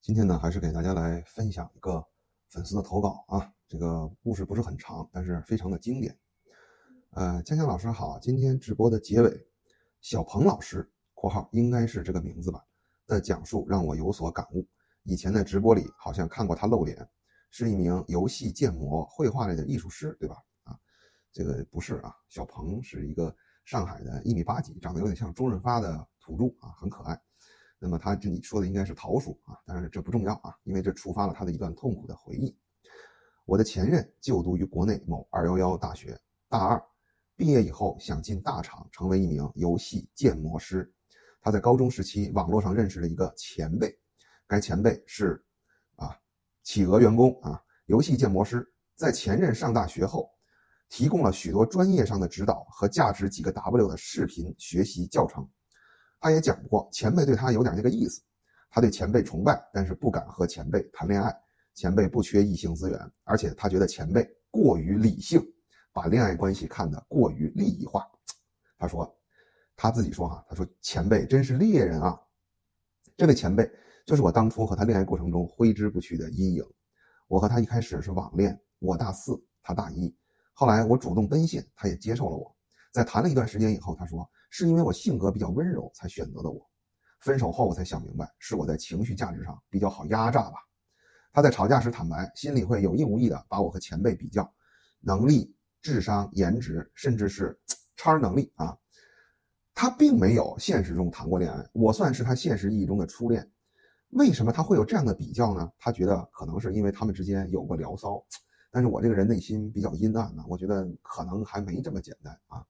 今天呢，还是给大家来分享一个粉丝的投稿啊。这个故事不是很长，但是非常的经典。呃，江江老师好，今天直播的结尾，小鹏老师（括号应该是这个名字吧）的讲述让我有所感悟。以前在直播里好像看过他露脸，是一名游戏建模、绘画类的艺术师，对吧？啊，这个不是啊，小鹏是一个上海的一米八几，长得有点像周润发的土著啊，很可爱。那么他这里说的应该是桃树啊，当然这不重要啊，因为这触发了他的一段痛苦的回忆。我的前任就读于国内某二幺幺大学，大二毕业以后想进大厂，成为一名游戏建模师。他在高中时期网络上认识了一个前辈，该前辈是啊企鹅员工啊，游戏建模师，在前任上大学后，提供了许多专业上的指导和价值几个 W 的视频学习教程。他也讲过，前辈对他有点这个意思，他对前辈崇拜，但是不敢和前辈谈恋爱。前辈不缺异性资源，而且他觉得前辈过于理性，把恋爱关系看得过于利益化。他说，他自己说哈，他说前辈真是猎人啊。这位前辈就是我当初和他恋爱过程中挥之不去的阴影。我和他一开始是网恋，我大四，他大一，后来我主动奔现，他也接受了我。在谈了一段时间以后，他说。是因为我性格比较温柔才选择的我，分手后我才想明白，是我在情绪价值上比较好压榨吧。他在吵架时坦白，心里会有意无意的把我和前辈比较，能力、智商、颜值，甚至是超能力啊。他并没有现实中谈过恋爱，我算是他现实意义中的初恋。为什么他会有这样的比较呢？他觉得可能是因为他们之间有过聊骚，但是我这个人内心比较阴暗呢，我觉得可能还没这么简单啊。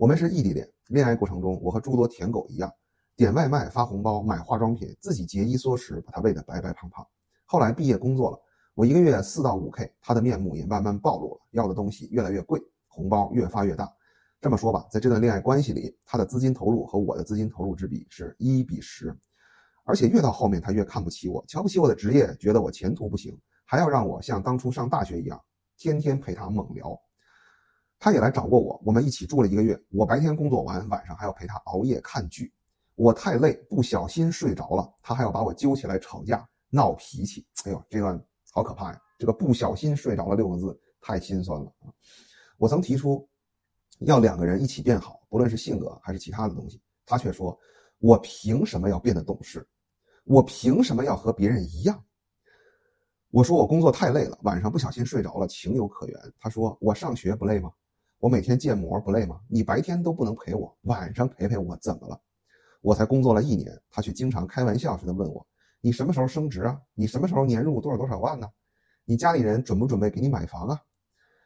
我们是异地恋，恋爱过程中，我和诸多舔狗一样，点外卖、发红包、买化妆品，自己节衣缩食，把他喂得白白胖胖。后来毕业工作了，我一个月四到五 K，他的面目也慢慢暴露了，要的东西越来越贵，红包越发越大。这么说吧，在这段恋爱关系里，他的资金投入和我的资金投入之比是一比十，而且越到后面，他越看不起我，瞧不起我的职业，觉得我前途不行，还要让我像当初上大学一样，天天陪他猛聊。他也来找过我，我们一起住了一个月。我白天工作完，晚上还要陪他熬夜看剧。我太累，不小心睡着了，他还要把我揪起来吵架闹脾气。哎呦，这段好可怕呀！这个“不小心睡着了”六个字太心酸了啊！我曾提出要两个人一起变好，不论是性格还是其他的东西，他却说：“我凭什么要变得懂事？我凭什么要和别人一样？”我说：“我工作太累了，晚上不小心睡着了，情有可原。”他说：“我上学不累吗？”我每天建模不累吗？你白天都不能陪我，晚上陪陪我怎么了？我才工作了一年，他却经常开玩笑似的问我：“你什么时候升职啊？你什么时候年入多少多少万呢？你家里人准不准备给你买房啊？”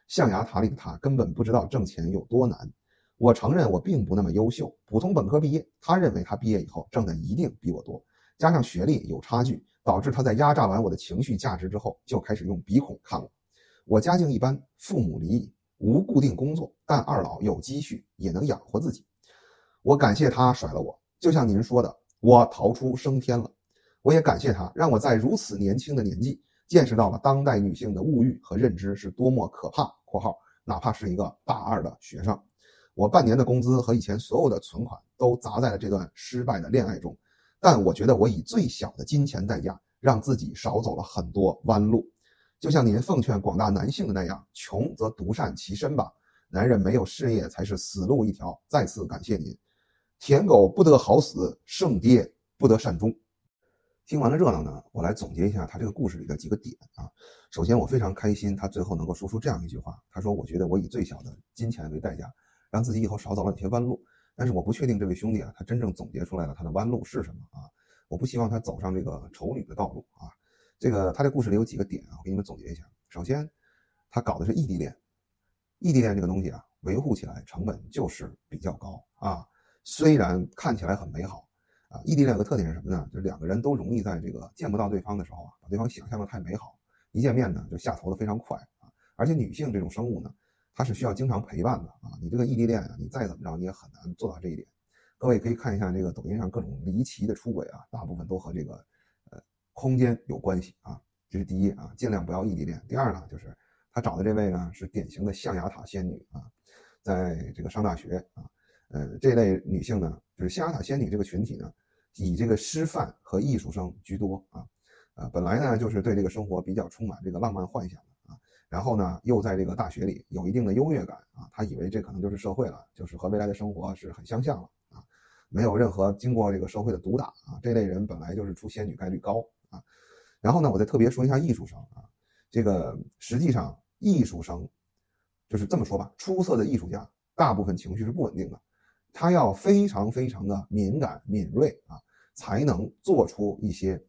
象牙塔里的他根本不知道挣钱有多难。我承认我并不那么优秀，普通本科毕业。他认为他毕业以后挣的一定比我多，加上学历有差距，导致他在压榨完我的情绪价值之后，就开始用鼻孔看我。我家境一般，父母离异。无固定工作，但二老有积蓄，也能养活自己。我感谢他甩了我，就像您说的，我逃出升天了。我也感谢他，让我在如此年轻的年纪，见识到了当代女性的物欲和认知是多么可怕。（括号哪怕是一个大二的学生，我半年的工资和以前所有的存款都砸在了这段失败的恋爱中，但我觉得我以最小的金钱代价，让自己少走了很多弯路。）就像您奉劝广大男性的那样，穷则独善其身吧。男人没有事业才是死路一条。再次感谢您，舔狗不得好死，圣爹不得善终。听完了热闹呢，我来总结一下他这个故事里的几个点啊。首先，我非常开心，他最后能够说出这样一句话。他说：“我觉得我以最小的金钱为代价，让自己以后少走了哪些弯路。但是我不确定这位兄弟啊，他真正总结出来了他的弯路是什么啊？我不希望他走上这个丑女的道路啊。”这个他这故事里有几个点啊，我给你们总结一下。首先，他搞的是异地恋，异地恋这个东西啊，维护起来成本就是比较高啊。虽然看起来很美好啊，异地恋有个特点是什么呢？就是两个人都容易在这个见不到对方的时候啊，把对方想象的太美好，一见面呢就下头的非常快啊。而且女性这种生物呢，她是需要经常陪伴的啊。你这个异地恋啊，你再怎么着你也很难做到这一点。各位可以看一下这个抖音上各种离奇的出轨啊，大部分都和这个。空间有关系啊，这是第一啊，尽量不要异地恋。第二呢，就是他找的这位呢是典型的象牙塔仙女啊，在这个上大学啊，呃，这类女性呢，就是象牙塔仙女这个群体呢，以这个师范和艺术生居多啊，呃，本来呢就是对这个生活比较充满这个浪漫幻想的啊，然后呢又在这个大学里有一定的优越感啊，他以为这可能就是社会了，就是和未来的生活是很相像了啊，没有任何经过这个社会的毒打啊，这类人本来就是出仙女概率高啊。然后呢，我再特别说一下艺术生啊，这个实际上艺术生就是这么说吧，出色的艺术家大部分情绪是不稳定的。他要非常非常的敏感敏锐啊，才能做出一些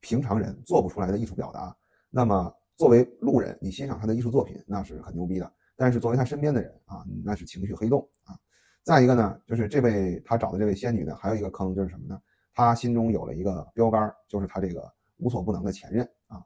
平常人做不出来的艺术表达。那么作为路人，你欣赏他的艺术作品，那是很牛逼的。但是作为他身边的人啊，那是情绪黑洞啊。再一个呢，就是这位他找的这位仙女呢，还有一个坑就是什么呢？他心中有了一个标杆，就是他这个无所不能的前任啊。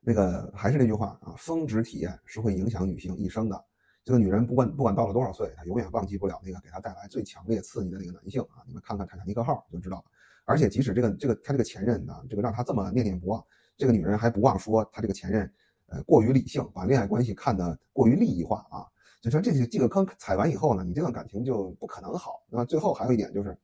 那个还是那句话啊，峰值体验是会影响女性一生的。这个女人不管不管到了多少岁，她永远忘记不了那个给她带来最强烈刺激的那个男性啊！你们看看《泰坦尼克号》就知道了。而且即使这个这个她这个前任呢，这个让她这么念念不忘，这个女人还不忘说她这个前任，呃，过于理性，把恋爱关系看得过于利益化啊！就说这些这个坑踩完以后呢，你这段感情就不可能好。那么最后还有一点就是，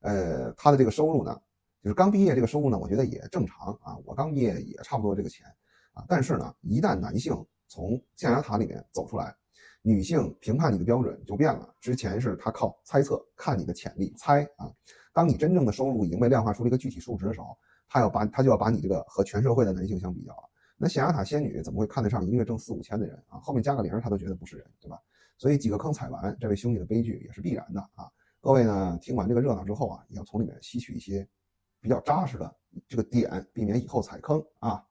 呃，她的这个收入呢，就是刚毕业这个收入呢，我觉得也正常啊。我刚毕业也差不多这个钱啊。但是呢，一旦男性从象牙塔里面走出来，女性评判你的标准就变了，之前是她靠猜测看你的潜力猜啊，当你真正的收入已经被量化出了一个具体数值的时候，她要把她就要把你这个和全社会的男性相比较了。那象牙塔仙女怎么会看得上一个月挣四五千的人啊？后面加个零她都觉得不是人，对吧？所以几个坑踩完，这位兄弟的悲剧也是必然的啊。各位呢，听完这个热闹之后啊，也要从里面吸取一些比较扎实的这个点，避免以后踩坑啊。